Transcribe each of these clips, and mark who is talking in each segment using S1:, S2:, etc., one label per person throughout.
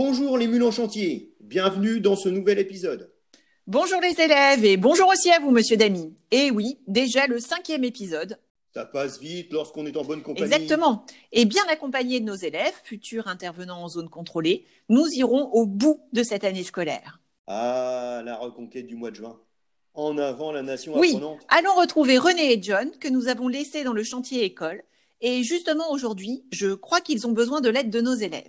S1: Bonjour les mules en chantier, bienvenue dans ce nouvel épisode.
S2: Bonjour les élèves et bonjour aussi à vous, monsieur Damy. Et oui, déjà le cinquième épisode.
S1: Ça passe vite lorsqu'on est en bonne compagnie.
S2: Exactement. Et bien accompagné de nos élèves, futurs intervenants en zone contrôlée, nous irons au bout de cette année scolaire.
S1: Ah, la reconquête du mois de juin. En avant la nation
S2: Oui,
S1: apprenante.
S2: allons retrouver René et John que nous avons laissés dans le chantier école. Et justement aujourd'hui, je crois qu'ils ont besoin de l'aide de nos élèves.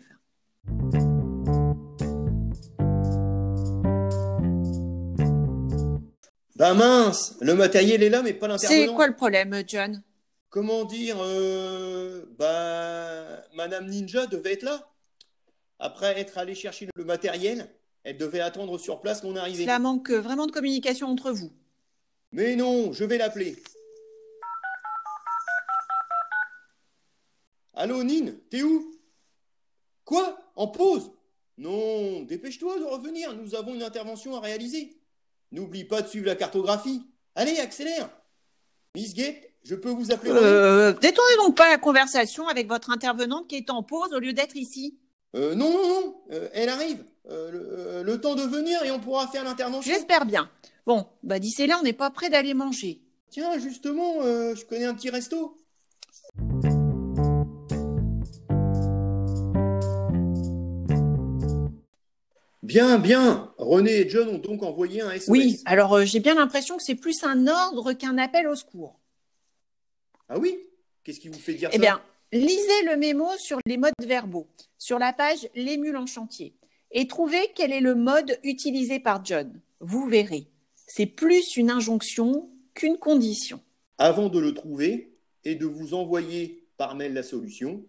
S1: Bah mince, le matériel est là mais pas
S2: C'est
S1: l'intervenant.
S2: quoi le problème, John?
S1: Comment dire euh, Bah, Madame Ninja devait être là. Après être allée chercher le matériel, elle devait attendre sur place mon arrivée.
S2: Cela manque vraiment de communication entre vous.
S1: Mais non, je vais l'appeler. Allô, Nine, t'es où? Quoi? En pause? Non, dépêche-toi de revenir, nous avons une intervention à réaliser. N'oublie pas de suivre la cartographie. Allez, accélère Miss Gate, je peux vous appeler René
S2: Euh, détournez donc pas la conversation avec votre intervenante qui est en pause au lieu d'être ici.
S1: Euh, Non, non, non, euh, elle arrive. Euh, le, euh, le temps de venir et on pourra faire l'intervention.
S2: J'espère bien. Bon, bah d'ici là, on n'est pas prêt d'aller manger.
S1: Tiens, justement, euh, je connais un petit resto. Bien, bien. René et John ont donc envoyé un SOS.
S2: Oui, alors euh, j'ai bien l'impression que c'est plus un ordre qu'un appel au secours.
S1: Ah oui? Qu'est-ce qui vous fait dire
S2: Eh
S1: ça?
S2: bien, lisez le mémo sur les modes verbaux, sur la page Les mules en chantier, et trouvez quel est le mode utilisé par John. Vous verrez, c'est plus une injonction qu'une condition.
S1: Avant de le trouver et de vous envoyer par mail la solution,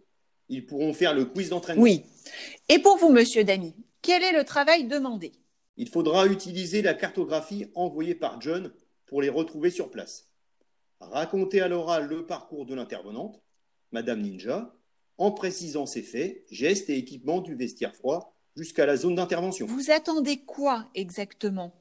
S1: ils pourront faire le quiz d'entraînement.
S2: Oui. Et pour vous, monsieur Damy, quel est le travail demandé?
S1: Il faudra utiliser la cartographie envoyée par John pour les retrouver sur place. Racontez à l'oral le parcours de l'intervenante, Madame Ninja, en précisant ses faits, gestes et équipements du vestiaire froid jusqu'à la zone d'intervention.
S2: Vous attendez quoi exactement?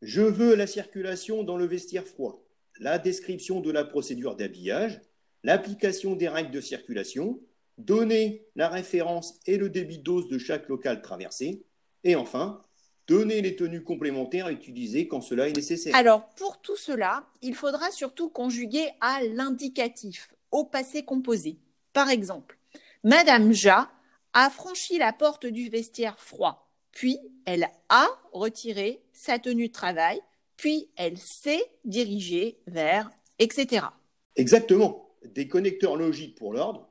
S1: Je veux la circulation dans le vestiaire froid, la description de la procédure d'habillage, l'application des règles de circulation, donner la référence et le débit dose de chaque local traversé, et enfin, donner les tenues complémentaires utilisées quand cela est nécessaire.
S2: Alors, pour tout cela, il faudra surtout conjuguer à l'indicatif, au passé composé. Par exemple, Madame Ja a franchi la porte du vestiaire froid, puis elle a retiré sa tenue de travail, puis elle s'est dirigée vers, etc.
S1: Exactement. Des connecteurs logiques pour l'ordre,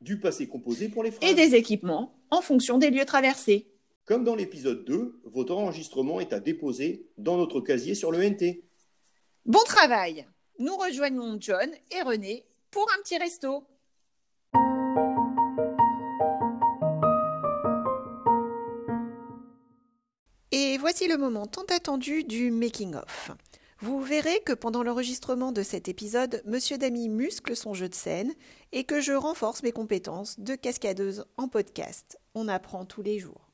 S1: du passé composé pour les phrases.
S2: Et des équipements en fonction des lieux traversés.
S1: Comme dans l'épisode 2, votre enregistrement est à déposer dans notre casier sur le NT.
S2: Bon travail Nous rejoignons John et René pour un petit resto. Et voici le moment tant attendu du making-of. Vous verrez que pendant l'enregistrement de cet épisode, Monsieur Damy muscle son jeu de scène et que je renforce mes compétences de cascadeuse en podcast. On apprend tous les jours.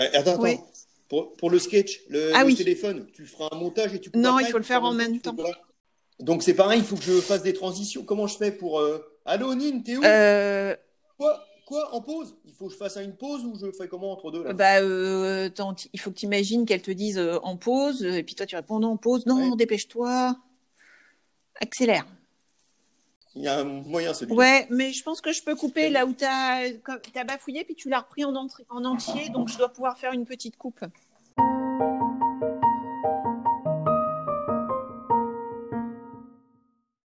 S1: Euh, attends, attends. Pour, pour le sketch, le,
S2: Ah
S1: le
S2: oui.
S1: téléphone, tu feras un montage et tu
S2: Non, il faut le faire en même temps.
S1: quoi Donc c'est pareil, il faut que je fasse des transitions. Comment je fais pour... Euh... Allô, Nine, t'es où?
S2: Euh,
S1: Quoi? Quoi En pause? Il faut que je fasse une pause ou je fais comment entre deux là?
S2: Bah, euh, il faut que tu imagines qu'elle te dise euh, en pause, et puis toi tu réponds non, en pause, non,
S1: Ouais.
S2: dépêche-toi, accélère.
S1: Il y a un moyen celui
S2: Ouais, mais je pense que je peux couper là où t'as as bafouillé, puis tu l'as repris en entier, donc je dois pouvoir faire une petite coupe.